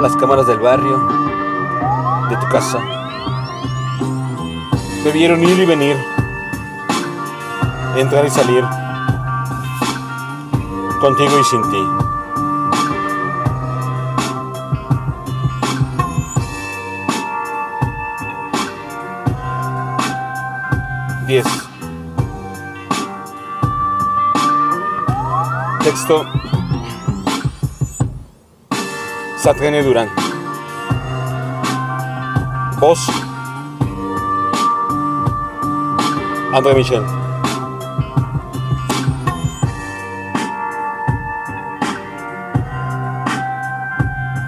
las cámaras del barrio, de tu casa. Me vieron ir y venir, entrar y salir, contigo y sin ti. Diez. Texto Satrene Durán. Voz André Michel.